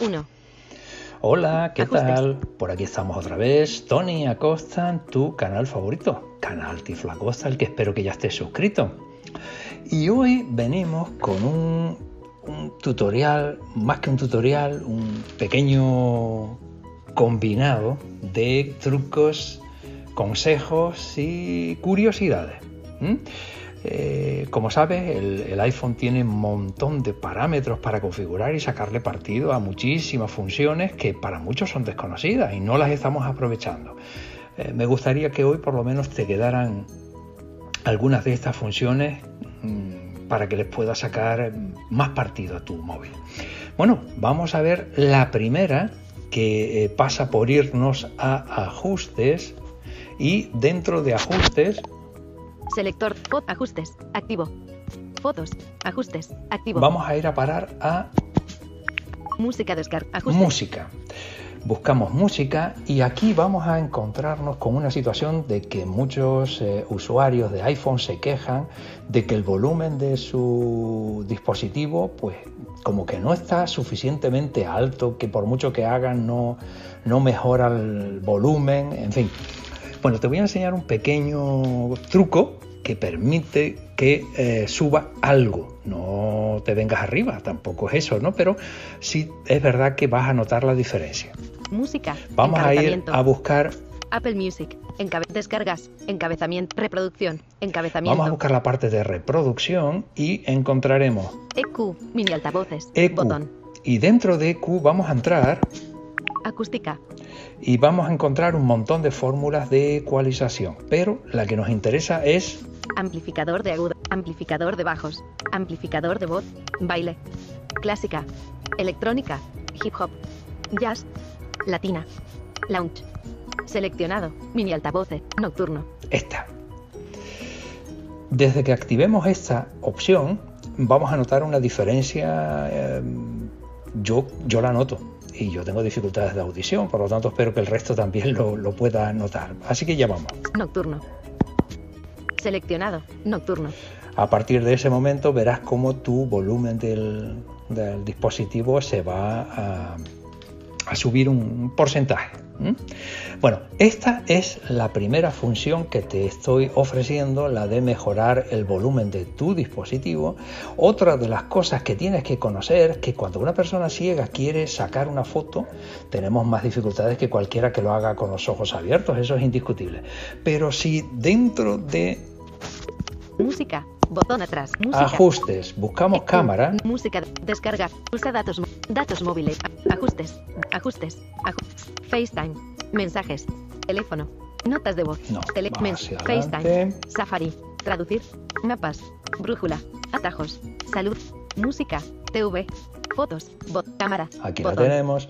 1. Hola, ¿qué Ajustes. tal? Por aquí estamos otra vez. Tony Acosta en tu canal favorito, Canal Tiflacosta, al que espero que ya estés suscrito. Y hoy venimos con un, un tutorial, más que un tutorial, un pequeño combinado de trucos, consejos y curiosidades. Eh, como sabes, el, iPhone tiene un montón de parámetros para configurar y sacarle partido a muchísimas funciones que para muchos son desconocidas y no las estamos aprovechando. Eh, me gustaría que hoy por lo menos te quedaran algunas de estas funciones mm, para que les puedas sacar más partido a tu móvil. Bueno, vamos a ver la primera que eh, pasa por irnos a ajustes y dentro de ajustes Selector. Fo- ajustes. Activo. Fotos. Ajustes. Activo. vamos a ir a parar a Música descarga. Ajustes. música. Buscamos música y aquí vamos a encontrarnos con una situación de que muchos eh, usuarios de iPhone se quejan de que el volumen de su dispositivo pues como que no está suficientemente alto, que por mucho que hagan no, no mejora el volumen, en fin. Bueno, te voy a enseñar un pequeño truco que permite que eh, suba algo. No te vengas arriba, tampoco es eso, ¿no? Pero sí es verdad que vas a notar la diferencia. Música. Vamos a ir a buscar, Apple Music. Encabe- descargas. Encabezamiento. Reproducción. Encabezamiento. vamos a buscar la parte de reproducción y encontraremos EQ. Mini altavoces. EQ. Botón. Y dentro de EQ vamos a entrar Acústica. y vamos a encontrar un montón de fórmulas de ecualización. Pero la que nos interesa es Amplificador de agudo. Amplificador de bajos. Amplificador de voz. Baile. Clásica. Electrónica. Hip hop. Jazz. Latina. Lounge. Seleccionado. Mini altavoces. Nocturno. esta. Desde que activemos esta opción, vamos a notar una diferencia. eh, yo, yo la noto y yo tengo dificultades de audición, por lo tanto espero que el resto también lo, lo pueda notar. Así que ya vamos. Nocturno. Seleccionado. Nocturno. A partir de ese momento verás cómo tu volumen del, del dispositivo se va a, a subir un porcentaje. ¿M? Bueno, esta es la primera función que te estoy ofreciendo, la de mejorar el volumen de tu dispositivo. Otra de las cosas que tienes que conocer es que cuando una persona ciega quiere sacar una foto, tenemos más dificultades que cualquiera que lo haga con los ojos abiertos, eso es indiscutible. Pero si dentro de Música. Botón atrás. Música. ajustes buscamos cámara, Música. Descarga. Usa datos. Datos móviles. Ajustes. Ajustes. aju- FaceTime. Mensajes. Teléfono. Notas de voz. No, Tele- FaceTime. Safari. Traducir. Mapas. Brújula. Atajos. Salud. Música. TV. Fotos. Bot. Cámara. aquí botón. la tenemos.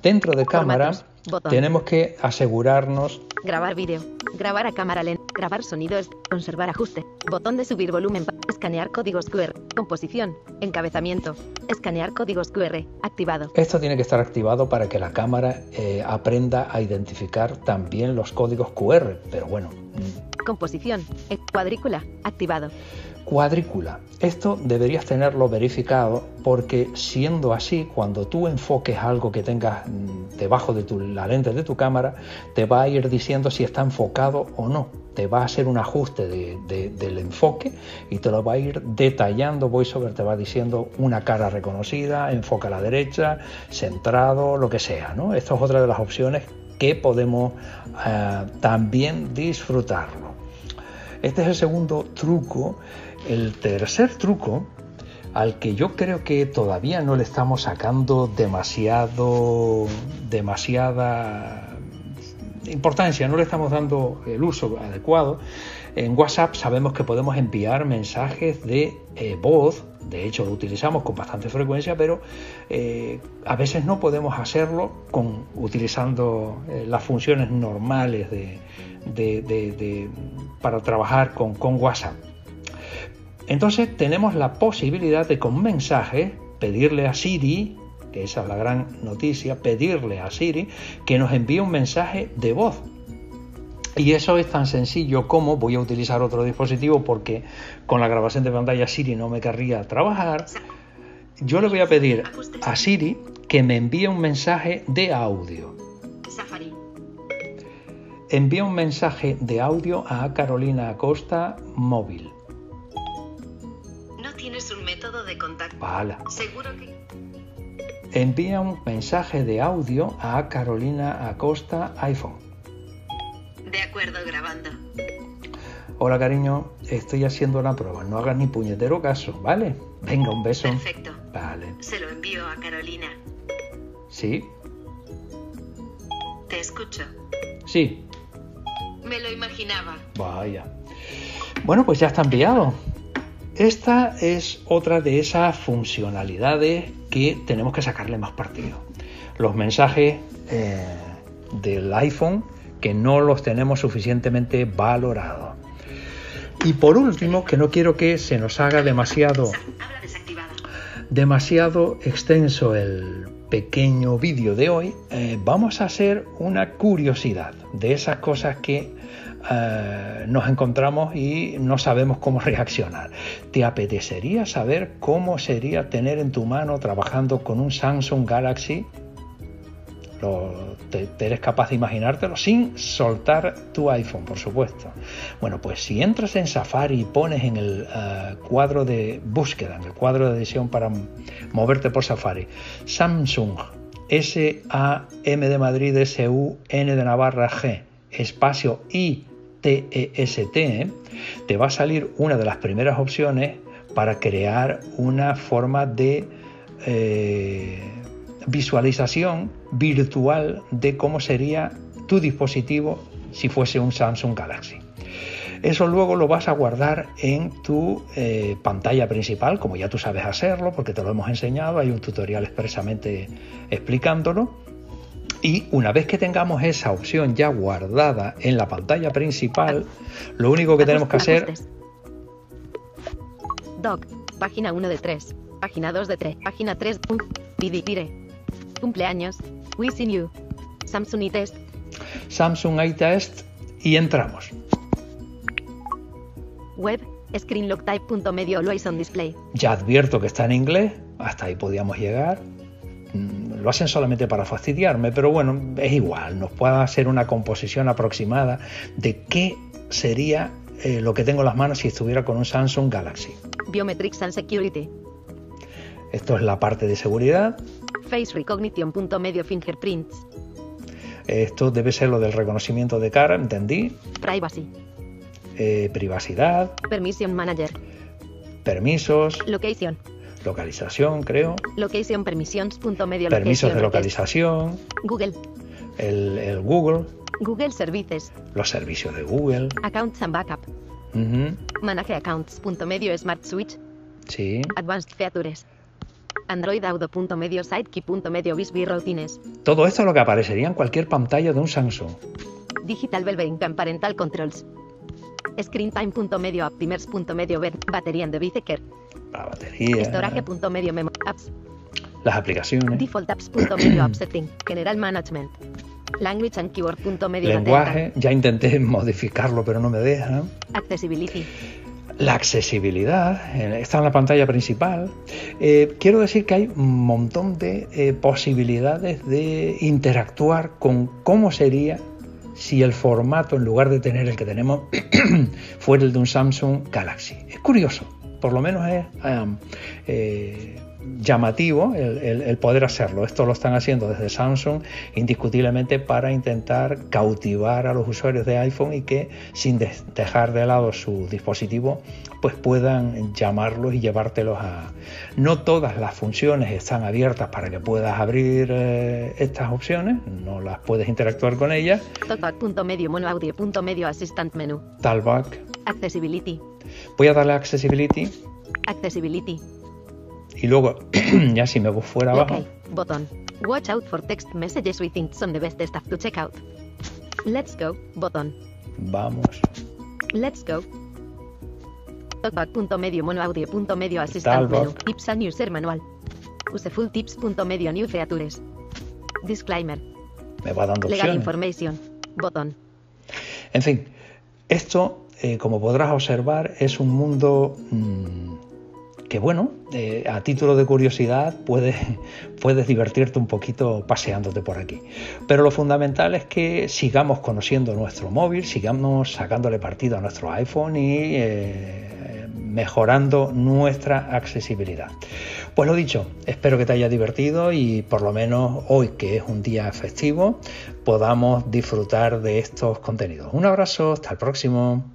Dentro de cámara Formatos. Tenemos que asegurarnos Grabar vídeo. Grabar a cámara lenta. Grabar sonidos. Conservar ajuste. Botón de subir volumen. Escanear códigos QR. Composición. Encabezamiento. Escanear códigos QR. Activado. Esto tiene que estar activado para que la cámara eh, aprenda a identificar también los códigos QR, pero bueno, mm, Composición. Cuadrícula. Activado. Cuadrícula. Esto deberías tenerlo verificado porque siendo así, cuando tú enfoques algo que tengas mm, debajo de tu- la lente de tu cámara, te va a ir diciendo si está enfocado o no. Te va a hacer un ajuste de- de- del enfoque y te lo va a ir detallando. VoiceOver te va diciendo una cara reconocida, enfoca a la derecha, centrado, lo que sea. ¿no? Esto es otra de las opciones que podemos eh, también disfrutarlo. Este es el segundo truco. El tercer truco, al que yo creo que todavía no le estamos sacando demasiado, demasiada importancia, no le estamos dando el uso adecuado. En WhatsApp sabemos que podemos enviar mensajes de eh, voz, de hecho lo utilizamos con bastante frecuencia, pero eh, a veces no podemos hacerlo con, utilizando eh, las funciones normales de, para trabajar con WhatsApp. Entonces tenemos la posibilidad de con un mensaje pedirle a Siri, que esa es la gran noticia, pedirle a Siri que nos envíe un mensaje de voz. Y eso es tan sencillo como voy a utilizar otro dispositivo porque con la grabación de pantalla Siri no me querría trabajar. Yo le voy a pedir a Siri que me envíe un mensaje de audio. Safari. Envía un mensaje de audio a Carolina Acosta móvil. Método de contacto. Vale. Seguro que... Envía un mensaje de audio a Carolina Acosta iPhone. De acuerdo, grabando. Hola cariño, estoy haciendo la prueba, no hagas ni puñetero caso, ¿vale? Venga, un beso. Perfecto. Vale. Se lo envío a Carolina. ¿Sí? Te escucho. Sí. Me lo imaginaba. Vaya. Bueno, pues ya está enviado. Esta es otra de esas funcionalidades que tenemos que sacarle más partido. Los mensajes eh, del iPhone que no los tenemos suficientemente valorados. Y por último, que no quiero que se nos haga demasiado, demasiado extenso el pequeño vídeo de hoy, eh, vamos a hacer una curiosidad de esas cosas que eh, nos encontramos y no sabemos cómo reaccionar. ¿Te apetecería saber cómo sería tener en tu mano trabajando con un Samsung Galaxy? Lo- te, eres capaz de imaginártelo sin soltar tu iPhone, por supuesto. Bueno, pues si entras en Safari y pones en el eh, cuadro de búsqueda, en el cuadro de edición para moverte por Safari, Samsung, S-A-M de Madrid, S-U-N de Navarra, G, espacio I-T-E-S-T, te va a salir una de las primeras opciones para crear una forma de eh, visualización virtual de cómo sería tu dispositivo si fuese un Samsung Galaxy. Eso luego lo vas a guardar en tu eh, pantalla principal, como ya tú sabes hacerlo, porque te lo hemos enseñado, hay un tutorial expresamente explicándolo. Y una vez que tengamos esa opción ya guardada en la pantalla principal, lo único que tenemos que hacer. Doc. Página 1 de 3. Página 2 de 3. Página 3. Vidipire. Cumpleaños. Wishing you. Samsung y test. Samsung iTest y entramos. Web. Screenlocktype.medio always on display. Ya advierto que está en inglés, hasta ahí podíamos llegar. Lo hacen solamente para fastidiarme, pero bueno, es igual, nos puede hacer una composición aproximada de qué sería eh, lo que tengo en las manos si estuviera con un Samsung Galaxy. Biometrics and security. Esto es la parte de seguridad, Face recognition.medio fingerprints. esto debe ser lo del reconocimiento de cara, entendí, Privacy. Eh, privacidad, Permission manager. permisos, Location. Localización, creo, Location permisos de localización, Google. el, el Google, Google Services. los servicios de Google, Accounts and backup. ujú, Manage accounts.medio smart switch. sí, Advanced features. Android Auto.medio Sidekick.medio Bisbee routines. Todo esto es lo que aparecería en cualquier pantalla de un Samsung. Digital Belveincan Parental Controls. Screentime.medio Optimers.medio Batería en de Biceker. La batería, Storage.medio Memo Apps. las aplicaciones, Default Apps.medio App Setting. General Management. Language and Keyboard.medio lenguaje. Ya intenté modificarlo, pero no me deja. Accessibility. La accesibilidad está en la pantalla principal. Eh, quiero decir que hay un montón de eh, posibilidades de interactuar con cómo sería si el formato, en lugar de tener el que tenemos, fuera el de un Samsung Galaxy. Es curioso, por lo menos es um, eh, llamativo el, el- el poder hacerlo. Esto lo están haciendo desde Samsung indiscutiblemente para intentar cautivar a los usuarios de iPhone y que sin dejar de lado su dispositivo pues puedan llamarlos y llevártelos a... No todas las funciones están abiertas para que puedas abrir eh, estas opciones, no las puedes interactuar con ellas. Talkback.medio Mono Audio.medio Assistant Menu. Talkback. Accessibility. Voy a darle a Accessibility Accessibility. y luego ya si me voy fuera abajo. Botón. Watch out for text messages we think son the best stuff to check out. Let's go. Botón. Vamos. Let's go. Talkback.medio mono audio.medio assistant menu. Tips and user manual. Useful tips.medio new features. Disclaimer. Me va dando Legal opciones. information. Botón. En fin, esto, eh, como podrás observar, es un mundo mm, que bueno, eh, a título de curiosidad puedes, puedes divertirte un poquito paseándote por aquí. Pero lo fundamental es que sigamos conociendo nuestro móvil, sigamos sacándole partido a nuestro iPhone y mejorando nuestra accesibilidad. Pues lo dicho, espero que te haya divertido y por lo menos hoy que es un día festivo podamos disfrutar de estos contenidos. Un abrazo, hasta el próximo.